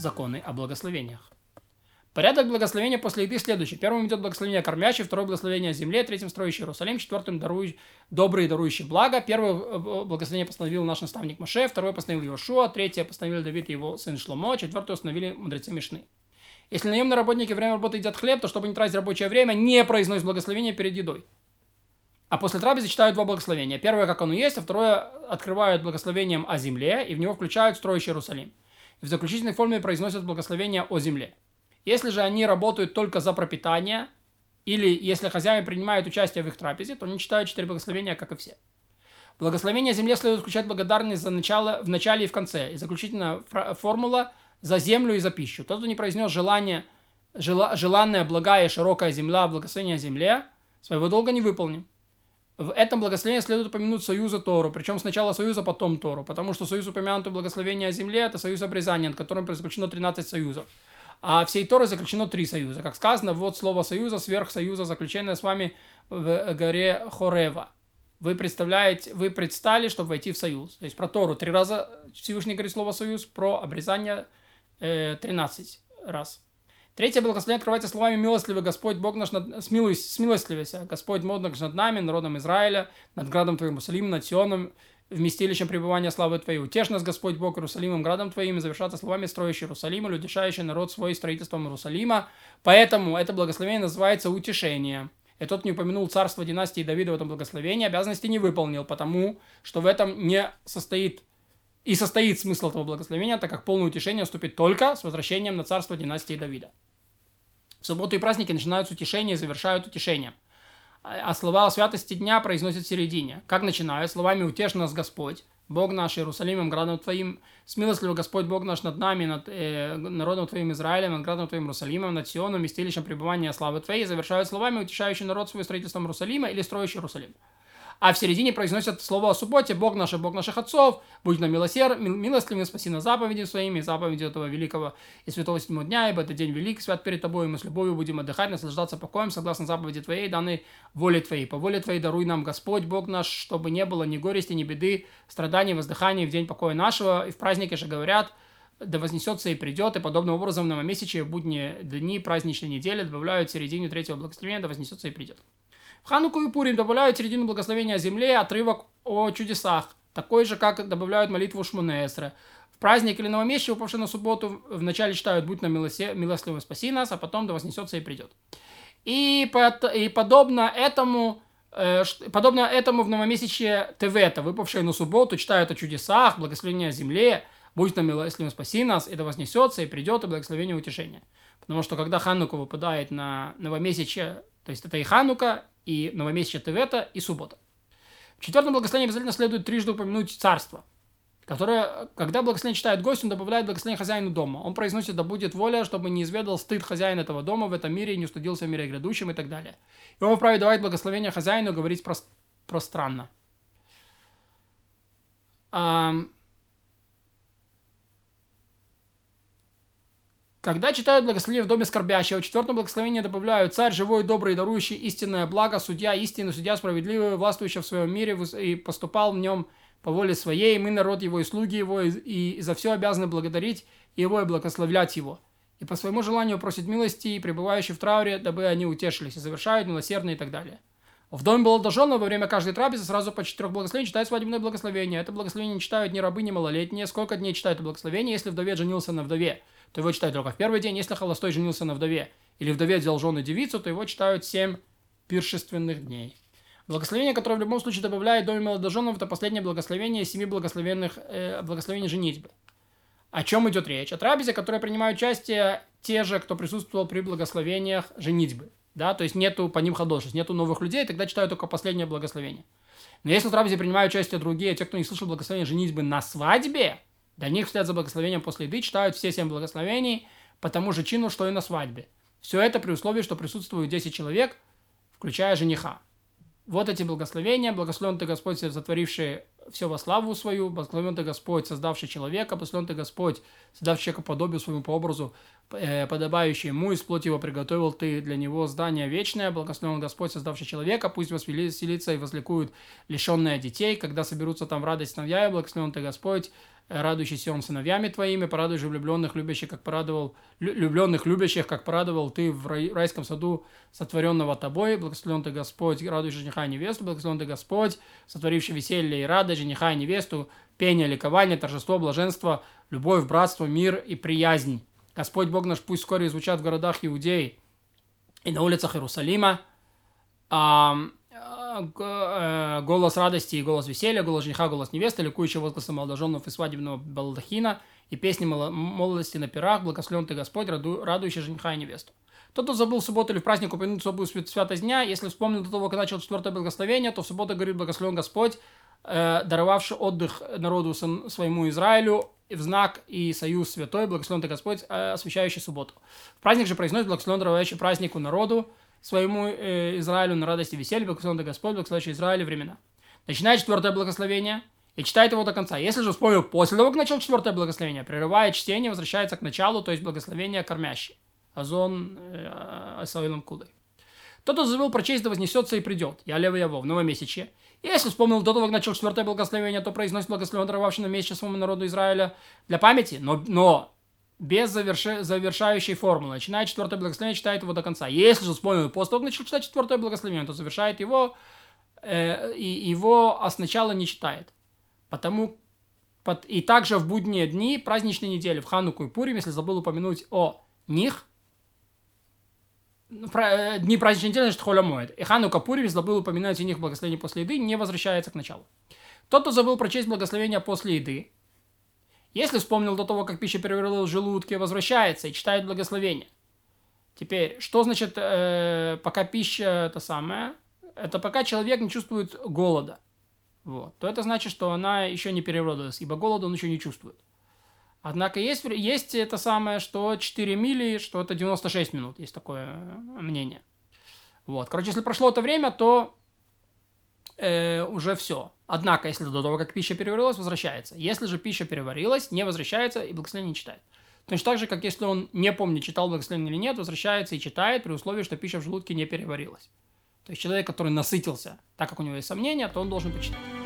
законы о благословениях. Порядок благословения после еды следующий. Первым идет благословение кормящий, второе благословение земле, третьим строящий Иерусалим, четвертым даруй, добрый дарующий благо. Первое э, благословение постановил наш наставник Маше, второе постановил Иошуа, третье постановил Давид и его сын Шломо, четвертое установили мудрецы Мишны. Если наемные работники время работы едят хлеб, то чтобы не тратить рабочее время, не произносят благословение перед едой. А после трапезы читают два благословения. Первое, как оно есть, а второе открывают благословением о земле, и в него включают строящий Иерусалим. В заключительной форме произносят благословение о земле. Если же они работают только за пропитание, или если хозяин принимает участие в их трапезе, то они читают четыре благословения, как и все. Благословение земле следует включать благодарность за начало, в начале и в конце. И заключительная формула за землю и за пищу. Тот, кто не произнес желание, жела, желанная, благая широкая земля, благословение земле, своего долга не выполним. В этом благословении следует упомянуть союза Тору, причем сначала союза, потом Тору, потому что союз упомянутый благословение о земле – это союз обрезания, от которым заключено 13 союзов. А всей Торы заключено три союза. Как сказано, вот слово союза, сверхсоюза, заключенное с вами в горе Хорева. Вы представляете, вы предстали, чтобы войти в союз. То есть про Тору три раза Всевышний говорит слово союз, про обрезание э, 13 раз. Третье благословение открывается словами «Милостливый Господь Бог наш, над... смилуйся, смилостливайся, Господь Бог наш над нами, народом Израиля, над градом Твоим Иерусалимом, над Сионом, вместилищем пребывания славы Твоей. Утешь нас, Господь Бог, Иерусалимом, градом Твоим, и завершаться словами строящий Иерусалим, и удешающий народ свой строительством Иерусалима. Поэтому это благословение называется утешение. И тот не упомянул царство династии Давида в этом благословении, обязанности не выполнил, потому что в этом не состоит и состоит смысл этого благословения, так как полное утешение вступит только с возвращением на царство династии Давида. В субботу и праздники начинаются утешения и завершают утешением – а слова о святости дня произносят в середине. Как начинают? Словами «Утешь нас Господь». Бог наш Иерусалимом, градом Твоим, смилостливый Господь Бог наш над нами, над э, народом Твоим Израилем, над градом Твоим Иерусалимом, над Сионом, местилищем пребывания славы Твоей, завершают словами, утешающий народ свой строительством Иерусалима или строящий Иерусалим а в середине произносят слово о субботе, Бог наш, Бог наших отцов, будь нам милосер, милостливым, спаси нас заповеди своими, заповеди этого великого и святого седьмого дня, ибо это день велик, свят перед тобой, и мы с любовью будем отдыхать, наслаждаться покоем, согласно заповеди твоей, данной воле твоей. По воле твоей даруй нам Господь, Бог наш, чтобы не было ни горести, ни беды, страданий, воздыханий в день покоя нашего, и в празднике же говорят, да вознесется и придет, и подобным образом на новомесячие, будни, дни, праздничной недели добавляют в середине третьего благословения, да вознесется и придет. В Хануку и Пурим добавляют середину благословения о земле отрывок о чудесах, такой же, как добавляют молитву Шмунесра. В праздник или новомесячие, упавший на субботу, вначале читают «Будь нам милостливым, спаси нас», а потом «Да вознесется и придет». И, под, и подобно этому э, подобно этому в новомесячье ТВ-то, выпавшее на субботу, читают о чудесах, благословение о земле, будь нам милостливым, спаси нас, и да вознесется, и придет, и благословение утешения. Потому что когда Ханука выпадает на новомесячье, то есть это и Ханука, и новомесячие Тевета, и суббота. В четвертом благословении обязательно следует трижды упомянуть царство, которое, когда благословение читает гость, он добавляет благословение хозяину дома. Он произносит, да будет воля, чтобы не изведал стыд хозяин этого дома в этом мире и не устыдился в мире грядущем и так далее. И он вправе давать благословение хозяину говорить пространно. Когда читают благословение в доме скорбящего, в четвертом благословении добавляют «Царь живой, добрый, дарующий истинное благо, судья истинный, судья справедливый, властвующий в своем мире и поступал в нем по воле своей, мы народ его и слуги его, и, за все обязаны благодарить его и благословлять его. И по своему желанию просит милости и пребывающие в трауре, дабы они утешились, и завершают милосердно и так далее. В доме молодоженного во время каждой трапезы сразу по четырех благословений читают свадебное благословение. Это благословение не читают ни рабы, ни малолетние. Сколько дней читают это благословение, если вдовец женился на вдове? То его читают только в первый день. Если холостой женился на вдове или вдове взял жену девицу, то его читают семь пиршественных дней. Благословение, которое в любом случае добавляет доме молодоженов, это последнее благословение семи благословенных э, благословений женитьбы. О чем идет речь? О трапезе, которые принимают участие те же, кто присутствовал при благословениях женитьбы. Да, то есть нету по ним ходошись, нету новых людей, тогда читают только последнее благословение. Но если в трапезе принимают участие другие, те, кто не слышал благословения женитьбы на свадьбе, до них вслед за благословением после еды читают все семь благословений по тому же чину, что и на свадьбе. Все это при условии, что присутствует 10 человек, включая жениха. Вот эти благословения, благословен ты Господь, затворивший все во славу свою, благословен ты Господь, создавший человека, благословен ты Господь, создавший человека подобию своему по образу, э, подобающий ему, из плоти его приготовил ты для него здание вечное, благословен Господь, создавший человека, пусть веселится и возликуют лишенные детей, когда соберутся там в радость сыновья, благословен ты Господь, радующийся он сыновьями твоими, порадуй же влюбленных, любящих, как порадовал, влюбленных, любящих, как порадовал ты в райском саду, сотворенного тобой, благословен ты Господь, радуй жениха и невесту, благословен ты Господь, сотворивший веселье и радость жениха и невесту, пение, ликование, торжество, блаженство, любовь, братство, мир и приязнь. Господь Бог наш, пусть вскоре звучат в городах Иудеи и на улицах Иерусалима, голос радости и голос веселья, голос жениха, голос невесты, ликующего возгласа молодоженов и свадебного балдахина, и песни молодости на пирах, благословен ты Господь, раду, радующий жениха и невесту. Тот, кто забыл в субботу или в праздник упомянуть особую святость дня, если вспомнил до того, как начал четвертое благословение, то в субботу говорит благословен Господь, э, даровавший отдых народу своему Израилю, в знак и союз святой, благословен ты Господь, э, освящающий субботу. В праздник же произносит благословен даровающий празднику народу, своему э, Израилю на радости и веселье, благословен ты Господь, благословящий Израиль времена. Начинает четвертое благословение и читает его до конца. Если же вспомнил после того, как начал четвертое благословение, прерывает чтение, возвращается к началу, то есть благословение кормящий. Азон э, Асаилом Кудой. Тот, кто забыл прочесть, да вознесется и придет. Я левый его в новомесячье. Если вспомнил до того, как начал четвертое благословение, то произносит благословен даровавший на месяце своему народу Израиля для памяти, но, но без заверши, завершающей формулы. Начинает четвертое благословение, читает его до конца. Если же вспомнил после того, начал читать четвертое благословение, то завершает его, э, и его а сначала не читает. Потому под, и также в будние дни праздничной недели, в Хануку и Пурим, если забыл упомянуть о них, ну, э, дни праздничной недели, значит, Холя моет. И Ханука Пурим, если забыл упоминать о них благословение после еды, не возвращается к началу. Тот, кто забыл прочесть благословение после еды, если вспомнил до того, как пища переварилась в желудке, возвращается и читает благословение. Теперь, что значит, э, пока пища это самое, это пока человек не чувствует голода. Вот. То это значит, что она еще не переварилась, ибо голода он еще не чувствует. Однако есть, есть это самое, что 4 мили, что это 96 минут. Есть такое э, мнение. Вот. Короче, если прошло это время, то э, уже все. Однако, если до того, как пища переварилась, возвращается. Если же пища переварилась, не возвращается и благословение не читает. Точно так же, как если он не помнит, читал благословение или нет, возвращается и читает при условии, что пища в желудке не переварилась. То есть человек, который насытился, так как у него есть сомнения, то он должен почитать.